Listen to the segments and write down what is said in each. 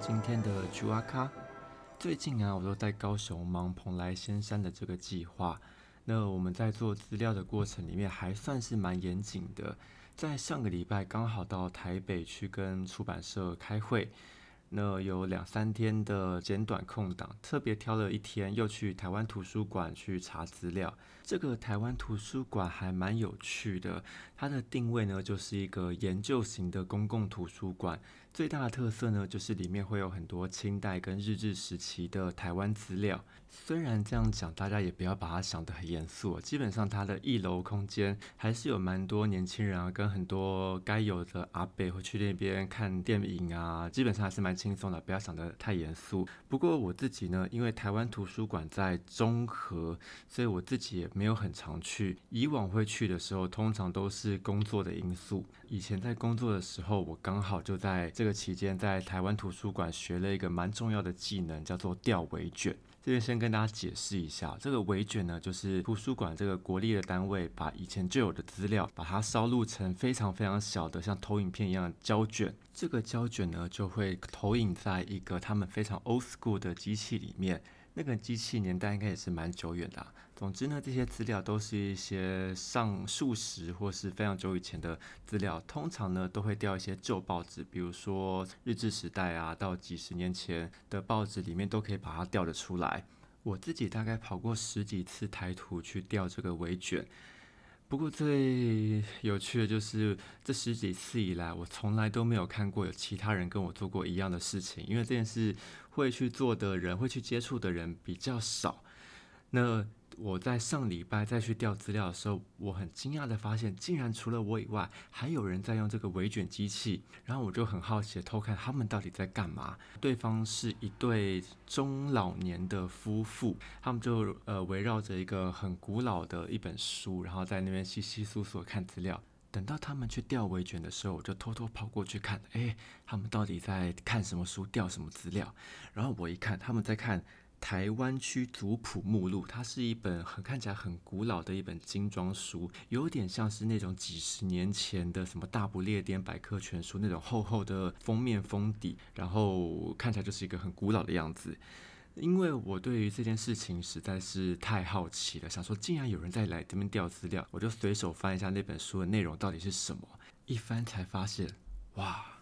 今天的朱阿卡。最近啊，我都在高雄忙蓬莱仙山的这个计划。那我们在做资料的过程里面，还算是蛮严谨的。在上个礼拜刚好到台北去跟出版社开会。那有两三天的简短空档，特别挑了一天，又去台湾图书馆去查资料。这个台湾图书馆还蛮有趣的，它的定位呢就是一个研究型的公共图书馆。最大的特色呢，就是里面会有很多清代跟日治时期的台湾资料。虽然这样讲，大家也不要把它想得很严肃。基本上，它的一楼空间还是有蛮多年轻人啊，跟很多该有的阿伯会去那边看电影啊。基本上还是蛮轻松的，不要想得太严肃。不过我自己呢，因为台湾图书馆在中和，所以我自己也没有很常去。以往会去的时候，通常都是工作的因素。以前在工作的时候，我刚好就在这个期间在台湾图书馆学了一个蛮重要的技能，叫做调围卷。这边先跟大家解释一下，这个围卷呢，就是图书馆这个国立的单位把以前旧有的资料，把它烧录成非常非常小的，像投影片一样胶卷。这个胶卷呢，就会投影在一个他们非常 old school 的机器里面。那个机器年代应该也是蛮久远的。总之呢，这些资料都是一些上数十或是非常久以前的资料，通常呢都会调一些旧报纸，比如说日治时代啊，到几十年前的报纸里面都可以把它调得出来。我自己大概跑过十几次台图去调这个微卷。不过最有趣的就是这十几次以来，我从来都没有看过有其他人跟我做过一样的事情，因为这件事会去做的人、会去接触的人比较少。那我在上礼拜再去调资料的时候，我很惊讶的发现，竟然除了我以外，还有人在用这个围卷机器。然后我就很好奇偷看他们到底在干嘛。对方是一对中老年的夫妇，他们就呃围绕着一个很古老的一本书，然后在那边稀稀疏疏看资料。等到他们去调围卷的时候，我就偷偷跑过去看，哎，他们到底在看什么书，调什么资料？然后我一看，他们在看。台湾区族谱目录，它是一本很看起来很古老的一本精装书，有点像是那种几十年前的什么大不列颠百科全书那种厚厚的封面封底，然后看起来就是一个很古老的样子。因为我对于这件事情实在是太好奇了，想说竟然有人在来这边调资料，我就随手翻一下那本书的内容到底是什么，一翻才发现，哇！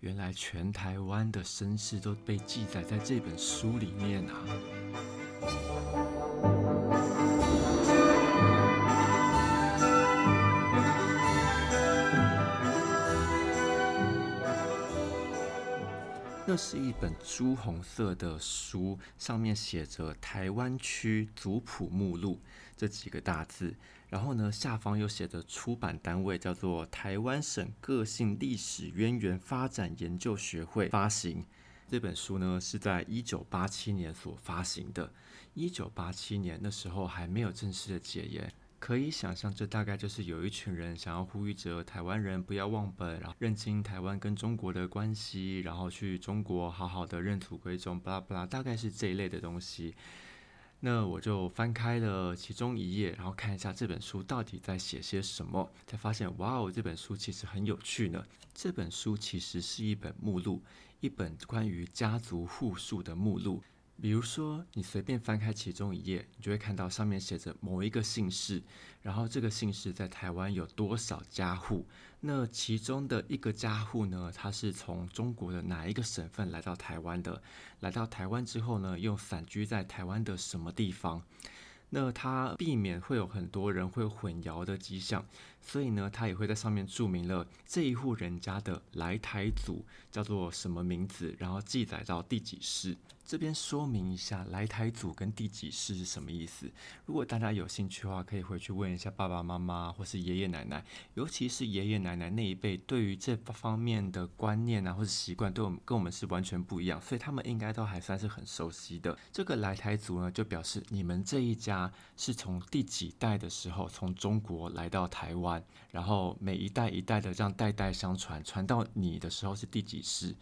原来全台湾的身世都被记载在这本书里面啊！那是一本朱红色的书，上面写着“台湾区族谱目录”这几个大字。然后呢，下方又写着出版单位叫做台湾省个性历史渊源发展研究学会发行。这本书呢是在一九八七年所发行的。一九八七年那时候还没有正式的解严，可以想象这大概就是有一群人想要呼吁着台湾人不要忘本，然后认清台湾跟中国的关系，然后去中国好好的认祖归宗，巴拉巴拉，大概是这一类的东西。那我就翻开了其中一页，然后看一下这本书到底在写些什么，才发现，哇哦，这本书其实很有趣呢。这本书其实是一本目录，一本关于家族户数的目录。比如说，你随便翻开其中一页，你就会看到上面写着某一个姓氏，然后这个姓氏在台湾有多少家户。那其中的一个家户呢，他是从中国的哪一个省份来到台湾的？来到台湾之后呢，又散居在台湾的什么地方？那他避免会有很多人会混淆的迹象，所以呢，他也会在上面注明了这一户人家的来台祖叫做什么名字，然后记载到第几世。这边说明一下，来台祖跟第几世是什么意思？如果大家有兴趣的话，可以回去问一下爸爸妈妈或是爷爷奶奶，尤其是爷爷奶奶那一辈，对于这方面的观念啊或者习惯，对我们跟我们是完全不一样，所以他们应该都还算是很熟悉的。这个来台祖呢，就表示你们这一家是从第几代的时候从中国来到台湾，然后每一代一代的这样代代相传，传到你的时候是第几世。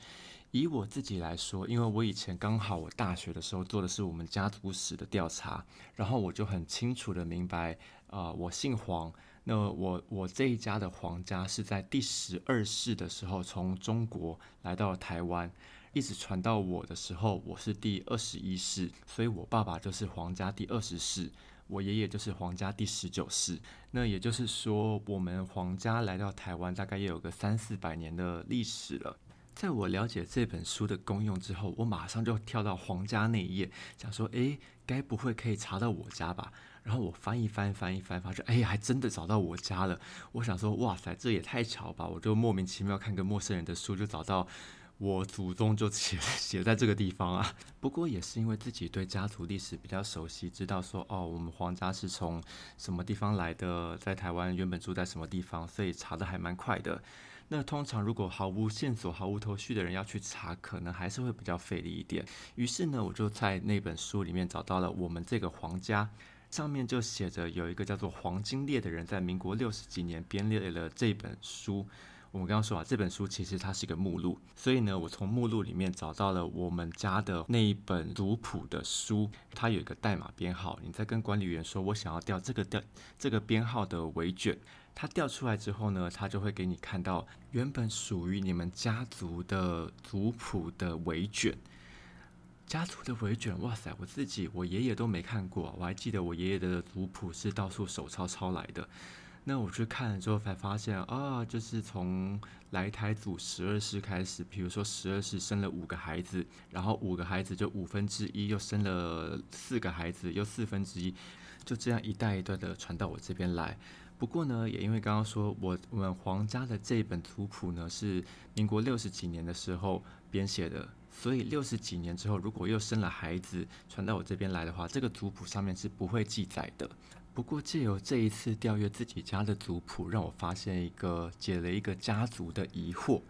以我自己来说，因为我以前刚好我大学的时候做的是我们家族史的调查，然后我就很清楚的明白，啊，我姓黄，那我我这一家的黄家是在第十二世的时候从中国来到了台湾。一直传到我的时候，我是第二十一世，所以我爸爸就是皇家第二十世，我爷爷就是皇家第十九世。那也就是说，我们皇家来到台湾大概也有个三四百年的历史了。在我了解这本书的功用之后，我马上就跳到皇家那一页，想说：诶，该不会可以查到我家吧？然后我翻一翻，翻一翻，发现哎，还真的找到我家了。我想说：哇塞，这也太巧吧！我就莫名其妙看个陌生人的书，就找到我祖宗就写写在这个地方啊。不过也是因为自己对家族历史比较熟悉，知道说哦，我们皇家是从什么地方来的，在台湾原本住在什么地方，所以查的还蛮快的。那通常如果毫无线索、毫无头绪的人要去查，可能还是会比较费力一点。于是呢，我就在那本书里面找到了我们这个皇家，上面就写着有一个叫做黄金烈的人，在民国六十几年编列了这本书。我们刚刚说啊，这本书其实它是一个目录，所以呢，我从目录里面找到了我们家的那一本族谱的书，它有一个代码编号。你再跟管理员说，我想要调这个调这个编号的围卷。它调出来之后呢，它就会给你看到原本属于你们家族的族谱的围卷。家族的围卷，哇塞！我自己我爷爷都没看过，我还记得我爷爷的族谱是到处手抄抄来的。那我去看了之后才发现啊，就是从来台祖十二世开始，比如说十二世生了五个孩子，然后五个孩子就五分之一又生了四个孩子，又四分之一，就这样一代一代的传到我这边来。不过呢，也因为刚刚说我我们皇家的这一本族谱呢是民国六十几年的时候编写的，所以六十几年之后，如果又生了孩子传到我这边来的话，这个族谱上面是不会记载的。不过借由这一次调阅自己家的族谱，让我发现一个解了一个家族的疑惑。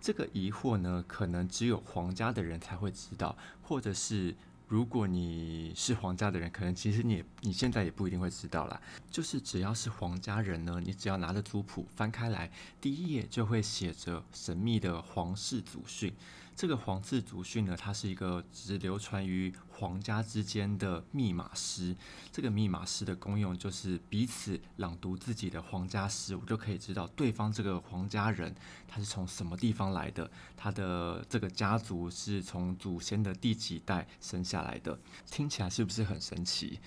这个疑惑呢，可能只有皇家的人才会知道，或者是。如果你是皇家的人，可能其实你你现在也不一定会知道啦。就是只要是皇家人呢，你只要拿着族谱翻开来，第一页就会写着神秘的皇室祖训。这个皇室祖训呢，它是一个只流传于皇家之间的密码诗。这个密码诗的功用就是彼此朗读自己的皇家诗，我就可以知道对方这个皇家人他是从什么地方来的，他的这个家族是从祖先的第几代生下来的。听起来是不是很神奇？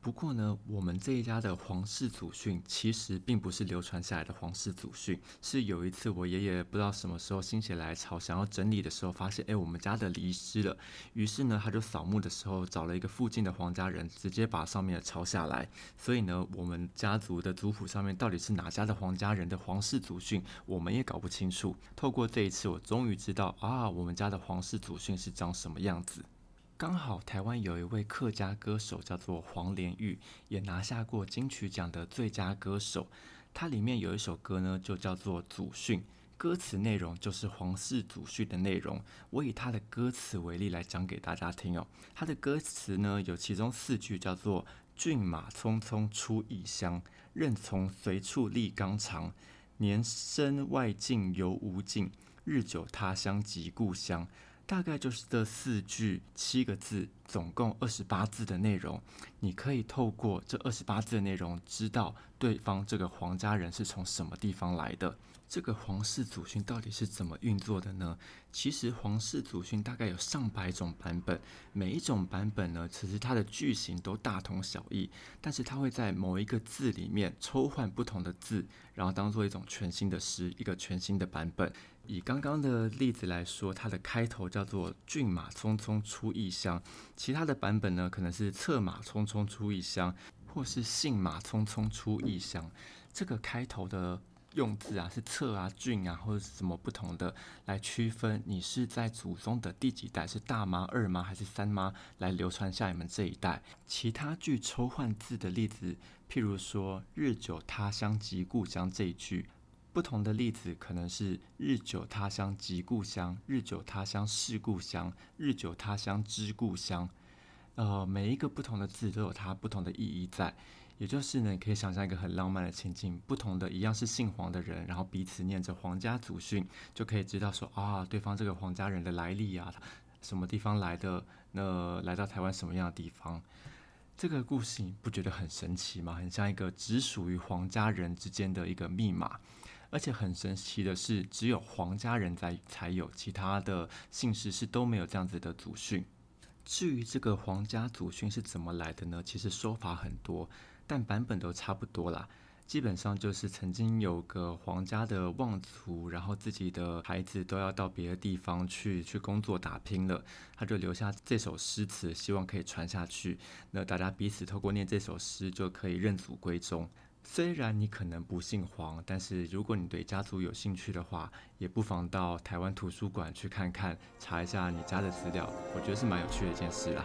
不过呢，我们这一家的皇室祖训其实并不是流传下来的皇室祖训，是有一次我爷爷不知道什么时候心血来潮想要整理的时候，发现哎我们家的遗失了，于是呢他就扫墓的时候找了一个附近的皇家人，直接把上面的抄下来。所以呢，我们家族的族谱上面到底是哪家的皇家人的皇室祖训，我们也搞不清楚。透过这一次，我终于知道啊，我们家的皇室祖训是长什么样子。刚好台湾有一位客家歌手叫做黄连玉，也拿下过金曲奖的最佳歌手。它里面有一首歌呢，就叫做《祖训》，歌词内容就是皇室祖训的内容。我以它的歌词为例来讲给大家听哦。它的歌词呢，有其中四句叫做“骏马匆匆出异乡，任从随处立纲常。年深外境犹无尽，日久他乡即故乡。”大概就是这四句七个字，总共二十八字的内容。你可以透过这二十八字的内容，知道对方这个皇家人是从什么地方来的。这个皇室祖训到底是怎么运作的呢？其实皇室祖训大概有上百种版本，每一种版本呢，其实它的句型都大同小异，但是它会在某一个字里面抽换不同的字，然后当做一种全新的诗，一个全新的版本。以刚刚的例子来说，它的开头叫做“骏马匆匆出异乡”，其他的版本呢可能是“策马匆匆出异乡”或是“信马匆匆出异乡”。这个开头的用字啊，是“策”啊、“骏”啊，或者什么不同的来区分你是在祖宗的第几代，是大妈、二妈还是三妈来流传下你们这一代。其他句抽换字的例子，譬如说“日久他乡即故乡”这一句。不同的例子可能是“日久他乡即故乡”，“日久他乡是故乡”，“日久他乡知故乡”。呃，每一个不同的字都有它不同的意义在。也就是呢，你可以想象一个很浪漫的情境：不同的一样是姓黄的人，然后彼此念着皇家祖训，就可以知道说啊，对方这个皇家人的来历啊，什么地方来的？那来到台湾什么样的地方？这个故事你不觉得很神奇吗？很像一个只属于皇家人之间的一个密码。而且很神奇的是，只有皇家人在才有，其他的姓氏是都没有这样子的祖训。至于这个皇家祖训是怎么来的呢？其实说法很多，但版本都差不多啦。基本上就是曾经有个皇家的望族，然后自己的孩子都要到别的地方去去工作打拼了，他就留下这首诗词，希望可以传下去。那大家彼此透过念这首诗，就可以认祖归宗。虽然你可能不姓黄，但是如果你对家族有兴趣的话，也不妨到台湾图书馆去看看，查一下你家的资料，我觉得是蛮有趣的一件事啦。